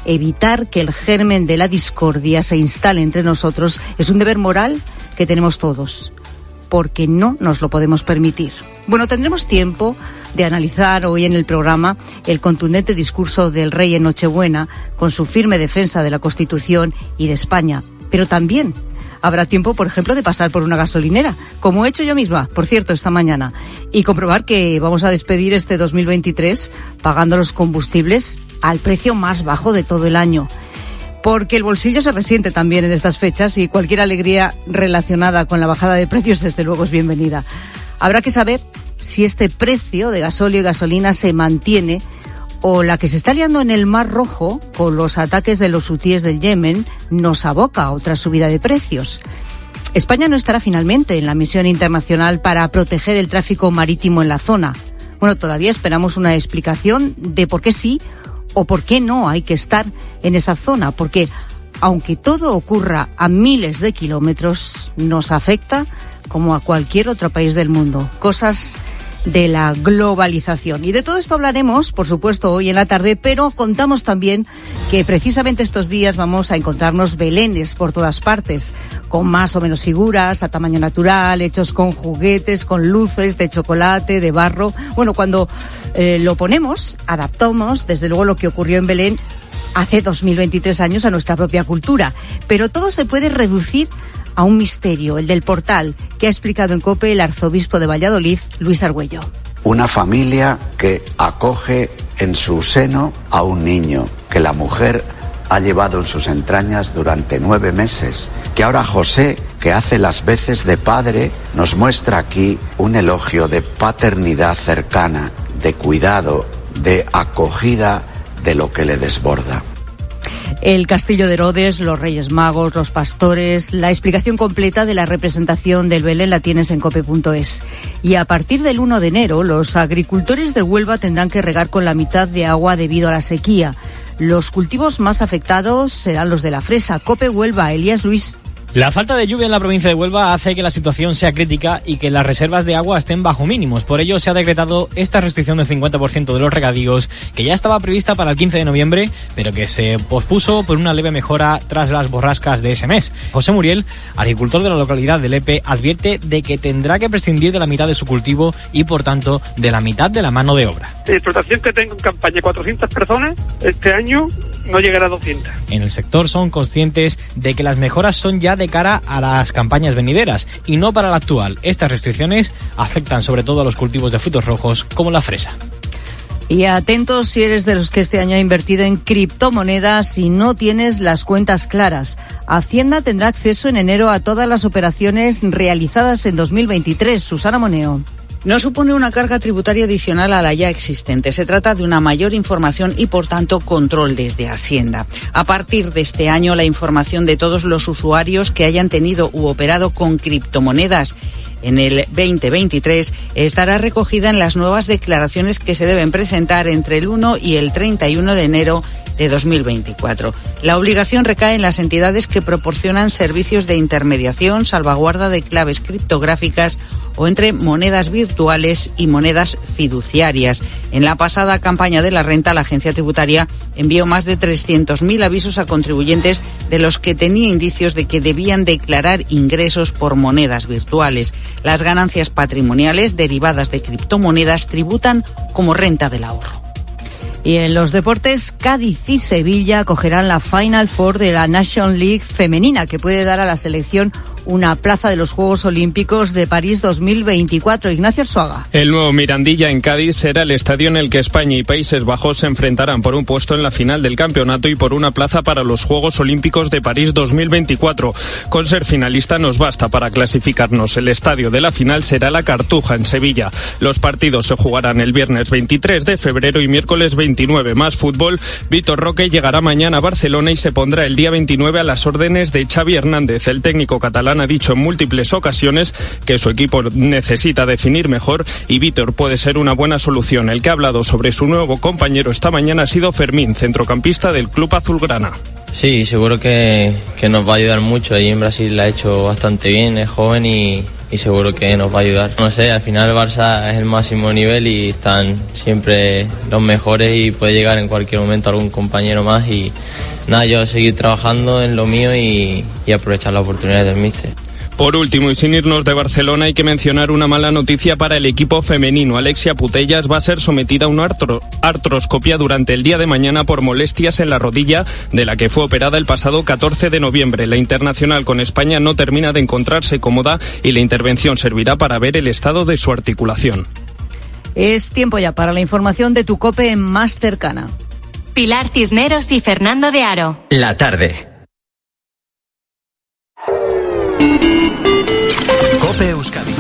Evitar que el germen de la discordia se instale entre nosotros es un deber moral que tenemos todos, porque no nos lo podemos permitir. Bueno, tendremos tiempo de analizar hoy en el programa el contundente discurso del rey en Nochebuena con su firme defensa de la Constitución y de España, pero también habrá tiempo, por ejemplo, de pasar por una gasolinera, como he hecho yo misma, por cierto, esta mañana, y comprobar que vamos a despedir este 2023 pagando los combustibles al precio más bajo de todo el año. Porque el bolsillo se resiente también en estas fechas y cualquier alegría relacionada con la bajada de precios, desde luego, es bienvenida. Habrá que saber si este precio de gasóleo y gasolina se mantiene o la que se está liando en el Mar Rojo con los ataques de los hutíes del Yemen nos aboca a otra subida de precios. España no estará finalmente en la misión internacional para proteger el tráfico marítimo en la zona. Bueno, todavía esperamos una explicación de por qué sí o por qué no hay que estar en esa zona, porque aunque todo ocurra a miles de kilómetros, nos afecta como a cualquier otro país del mundo. Cosas de la globalización. Y de todo esto hablaremos, por supuesto, hoy en la tarde, pero contamos también que precisamente estos días vamos a encontrarnos belenes por todas partes, con más o menos figuras a tamaño natural, hechos con juguetes, con luces de chocolate, de barro. Bueno, cuando eh, lo ponemos, adaptamos, desde luego, lo que ocurrió en Belén hace 2023 años a nuestra propia cultura. Pero todo se puede reducir a un misterio, el del portal, que ha explicado en COPE el arzobispo de Valladolid, Luis Argüello. Una familia que acoge en su seno a un niño que la mujer ha llevado en sus entrañas durante nueve meses, que ahora José, que hace las veces de padre, nos muestra aquí un elogio de paternidad cercana, de cuidado, de acogida de lo que le desborda. El Castillo de Herodes, los Reyes Magos, los pastores. La explicación completa de la representación del Belén la tienes en cope.es. Y a partir del 1 de enero, los agricultores de Huelva tendrán que regar con la mitad de agua debido a la sequía. Los cultivos más afectados serán los de la fresa. Cope Huelva, Elías Luis. La falta de lluvia en la provincia de Huelva hace que la situación sea crítica y que las reservas de agua estén bajo mínimos. Por ello se ha decretado esta restricción del 50% de los regadíos, que ya estaba prevista para el 15 de noviembre, pero que se pospuso por una leve mejora tras las borrascas de ese mes. José Muriel, agricultor de la localidad de Lepe, advierte de que tendrá que prescindir de la mitad de su cultivo y, por tanto, de la mitad de la mano de obra. La explotación que tengo en campaña 400 personas, este año no llegará a 200. En el sector son conscientes de que las mejoras son ya de cara a las campañas venideras y no para la actual. Estas restricciones afectan sobre todo a los cultivos de frutos rojos como la fresa. Y atentos si eres de los que este año ha invertido en criptomonedas y no tienes las cuentas claras. Hacienda tendrá acceso en enero a todas las operaciones realizadas en 2023. Susana Moneo no supone una carga tributaria adicional a la ya existente. Se trata de una mayor información y, por tanto, control desde Hacienda. A partir de este año, la información de todos los usuarios que hayan tenido u operado con criptomonedas en el 2023 estará recogida en las nuevas declaraciones que se deben presentar entre el 1 y el 31 de enero de 2024. La obligación recae en las entidades que proporcionan servicios de intermediación, salvaguarda de claves criptográficas o entre monedas virtuales y monedas fiduciarias. En la pasada campaña de la renta, la agencia tributaria envió más de 300.000 avisos a contribuyentes de los que tenía indicios de que debían declarar ingresos por monedas virtuales. Las ganancias patrimoniales derivadas de criptomonedas tributan como renta del ahorro. Y en los deportes, Cádiz y Sevilla acogerán la Final Four de la National League femenina, que puede dar a la selección una plaza de los Juegos Olímpicos de París 2024. Ignacio Arzuaga. El nuevo Mirandilla en Cádiz será el estadio en el que España y Países Bajos se enfrentarán por un puesto en la final del campeonato y por una plaza para los Juegos Olímpicos de París 2024. Con ser finalista nos basta para clasificarnos. El estadio de la final será la Cartuja en Sevilla. Los partidos se jugarán el viernes 23 de febrero y miércoles 29. Más fútbol. Víctor Roque llegará mañana a Barcelona y se pondrá el día 29 a las órdenes de Xavi Hernández. El técnico catalán ha dicho en múltiples ocasiones que su equipo necesita definir mejor y Víctor puede ser una buena solución. El que ha hablado sobre su nuevo compañero esta mañana ha sido Fermín, centrocampista del Club Azulgrana. Sí, seguro que, que nos va a ayudar mucho. Allí en Brasil la ha hecho bastante bien, es joven y, y seguro que nos va a ayudar. No sé, al final el Barça es el máximo nivel y están siempre los mejores y puede llegar en cualquier momento algún compañero más y nada, yo seguir trabajando en lo mío y, aprovechar las oportunidades del míster. Por último, y sin irnos de Barcelona, hay que mencionar una mala noticia para el equipo femenino. Alexia Putellas va a ser sometida a una artroscopia durante el día de mañana por molestias en la rodilla de la que fue operada el pasado 14 de noviembre. La internacional con España no termina de encontrarse cómoda y la intervención servirá para ver el estado de su articulación. Es tiempo ya para la información de tu COPE en más cercana. Pilar Cisneros y Fernando de Aro. La tarde. Cope Euskadi.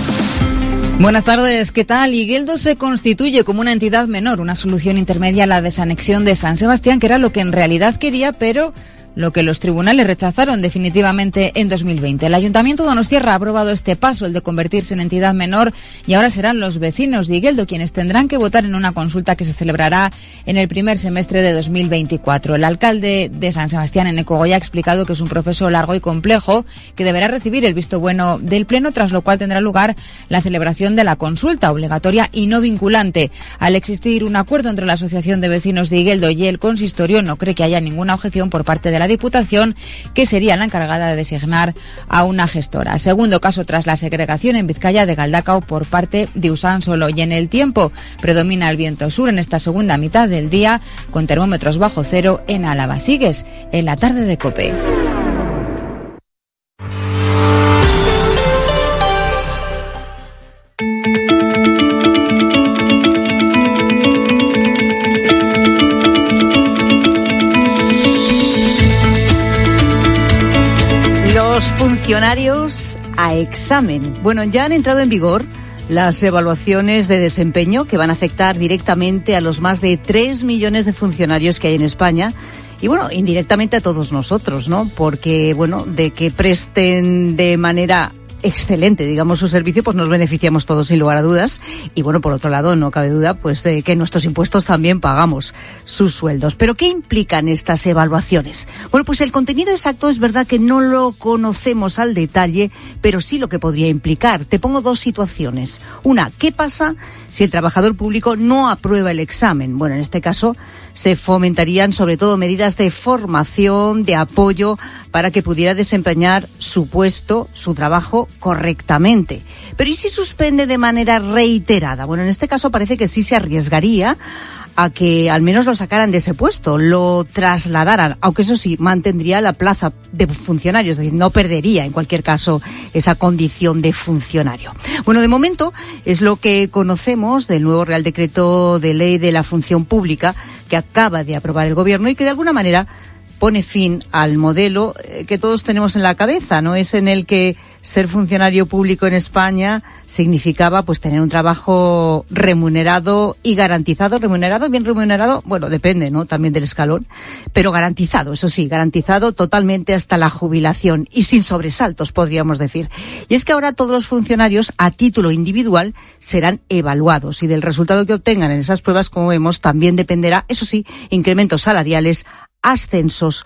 Buenas tardes, ¿qué tal? Igueldo se constituye como una entidad menor, una solución intermedia a la desanexión de San Sebastián, que era lo que en realidad quería, pero lo que los tribunales rechazaron definitivamente en 2020. El Ayuntamiento de Donostierra ha aprobado este paso, el de convertirse en entidad menor, y ahora serán los vecinos de Igueldo quienes tendrán que votar en una consulta que se celebrará en el primer semestre de 2024. El alcalde de San Sebastián, en Ecogoya, ha explicado que es un proceso largo y complejo que deberá recibir el visto bueno del Pleno, tras lo cual tendrá lugar la celebración de la consulta obligatoria y no vinculante. Al existir un acuerdo entre la Asociación de Vecinos de Igueldo y el consistorio, no cree que haya ninguna objeción por parte de la Diputación, que sería la encargada de designar a una gestora. Segundo caso tras la segregación en Vizcaya de Galdacao por parte de Usán Solo. Y en el tiempo predomina el viento sur en esta segunda mitad del día, con termómetros bajo cero en Álava. Sigues en la tarde de Cope. Funcionarios a examen. Bueno, ya han entrado en vigor las evaluaciones de desempeño que van a afectar directamente a los más de 3 millones de funcionarios que hay en España. Y bueno, indirectamente a todos nosotros, ¿no? Porque, bueno, de que presten de manera excelente, digamos, su servicio, pues nos beneficiamos todos sin lugar a dudas. Y bueno, por otro lado, no cabe duda, pues de que nuestros impuestos también pagamos sus sueldos. Pero ¿qué implican estas evaluaciones? Bueno, pues el contenido exacto es verdad que no lo conocemos al detalle, pero sí lo que podría implicar. Te pongo dos situaciones. Una, ¿qué pasa si el trabajador público no aprueba el examen? Bueno, en este caso se fomentarían sobre todo medidas de formación, de apoyo, para que pudiera desempeñar su puesto, su trabajo correctamente. Pero ¿y si suspende de manera reiterada? Bueno, en este caso parece que sí se arriesgaría a que al menos lo sacaran de ese puesto, lo trasladaran, aunque eso sí, mantendría la plaza de funcionario, es decir, no perdería en cualquier caso esa condición de funcionario. Bueno, de momento es lo que conocemos del nuevo Real Decreto de Ley de la Función Pública que acaba de aprobar el Gobierno y que de alguna manera pone fin al modelo eh, que todos tenemos en la cabeza, ¿no? Es en el que ser funcionario público en España significaba pues tener un trabajo remunerado y garantizado, remunerado, bien remunerado, bueno, depende, ¿no? También del escalón, pero garantizado, eso sí, garantizado totalmente hasta la jubilación y sin sobresaltos, podríamos decir. Y es que ahora todos los funcionarios a título individual serán evaluados y del resultado que obtengan en esas pruebas, como vemos, también dependerá, eso sí, incrementos salariales, ascensos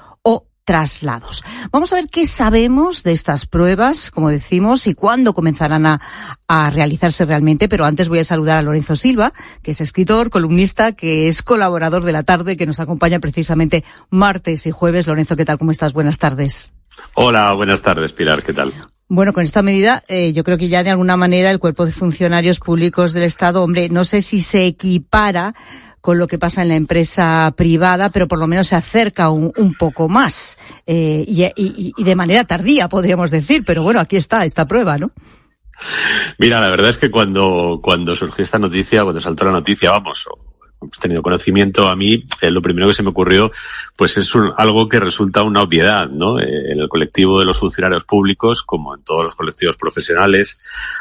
traslados. Vamos a ver qué sabemos de estas pruebas, como decimos, y cuándo comenzarán a, a, realizarse realmente. Pero antes voy a saludar a Lorenzo Silva, que es escritor, columnista, que es colaborador de la tarde, que nos acompaña precisamente martes y jueves. Lorenzo, ¿qué tal? ¿Cómo estás? Buenas tardes. Hola, buenas tardes, Pilar. ¿Qué tal? Bueno, con esta medida, eh, yo creo que ya de alguna manera el cuerpo de funcionarios públicos del Estado, hombre, no sé si se equipara con lo que pasa en la empresa privada, pero por lo menos se acerca un, un poco más eh, y, y, y de manera tardía, podríamos decir. Pero bueno, aquí está esta prueba, ¿no? Mira, la verdad es que cuando, cuando surgió esta noticia, cuando saltó la noticia, vamos, tenido conocimiento, a mí eh, lo primero que se me ocurrió, pues es un, algo que resulta una obviedad, ¿no? Eh, en el colectivo de los funcionarios públicos, como en todos los colectivos profesionales,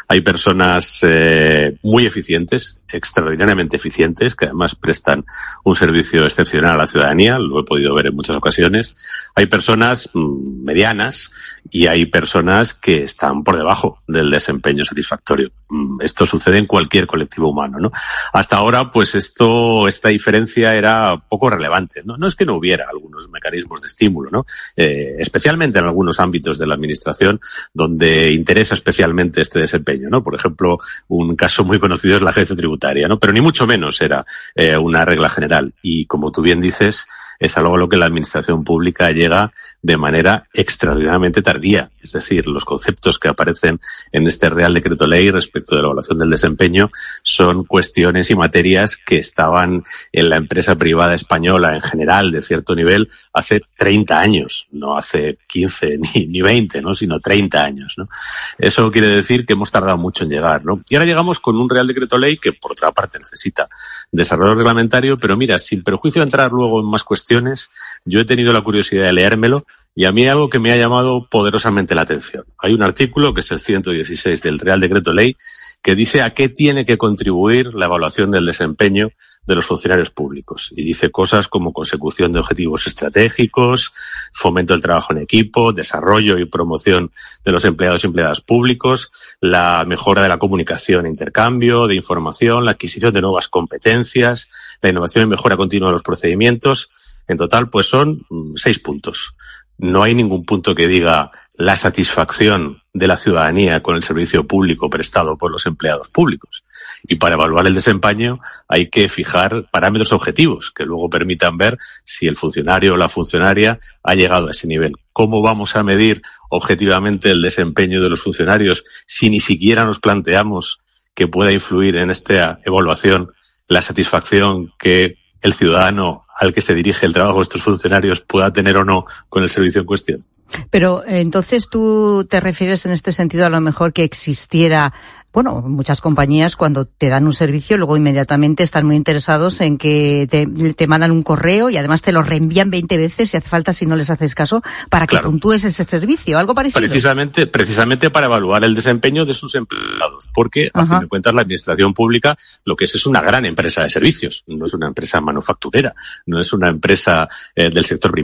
hay personas eh, muy eficientes, extraordinariamente eficientes, que además prestan un servicio excepcional a la ciudadanía, lo he podido ver en muchas ocasiones. Hay personas mmm, medianas y hay personas que están por debajo del desempeño satisfactorio. Esto sucede en cualquier colectivo humano, ¿no? Hasta ahora, pues esto, esta diferencia era poco relevante. No, no es que no hubiera algunos mecanismos de estímulo, ¿no? Eh, especialmente en algunos ámbitos de la administración donde interesa especialmente este desempeño, ¿no? Por ejemplo, un caso muy conocido es la agencia tributaria, ¿no? Pero ni mucho menos era eh, una regla general. Y como tú bien dices, es algo a lo que la administración pública llega de manera extraordinariamente tardía. Es decir, los conceptos que aparecen en este Real Decreto Ley respecto de la evaluación del desempeño son cuestiones y materias que estaban en la empresa privada española en general de cierto nivel hace 30 años, no hace 15 ni, ni 20, ¿no? sino 30 años. Eso quiere decir que hemos tardado mucho en llegar. ¿no? Y ahora llegamos con un Real Decreto Ley que, por otra parte, necesita desarrollo reglamentario, pero mira, sin perjuicio de entrar luego en más cuestiones, yo he tenido la curiosidad de leérmelo y a mí hay algo que me ha llamado poderosamente la atención. Hay un artículo, que es el 116 del Real Decreto Ley, que dice a qué tiene que contribuir la evaluación del desempeño de los funcionarios públicos. Y dice cosas como consecución de objetivos estratégicos, fomento del trabajo en equipo, desarrollo y promoción de los empleados y empleadas públicos, la mejora de la comunicación e intercambio de información, la adquisición de nuevas competencias, la innovación y mejora continua de los procedimientos. En total, pues son mm, seis puntos. No hay ningún punto que diga la satisfacción de la ciudadanía con el servicio público prestado por los empleados públicos. Y para evaluar el desempeño hay que fijar parámetros objetivos que luego permitan ver si el funcionario o la funcionaria ha llegado a ese nivel. ¿Cómo vamos a medir objetivamente el desempeño de los funcionarios si ni siquiera nos planteamos que pueda influir en esta evaluación la satisfacción que el ciudadano al que se dirige el trabajo de estos funcionarios pueda tener o no con el servicio en cuestión? Pero entonces tú te refieres en este sentido a lo mejor que existiera bueno, muchas compañías cuando te dan un servicio luego inmediatamente están muy interesados en que te, mandan un correo y además te lo reenvían 20 veces si hace falta si no les haces caso para que puntúes ese servicio, algo parecido. Precisamente, precisamente para evaluar el desempeño de sus empleados, porque a fin de cuentas la administración pública lo que es es una gran empresa de servicios, no es una empresa manufacturera, no es una empresa eh, del sector primario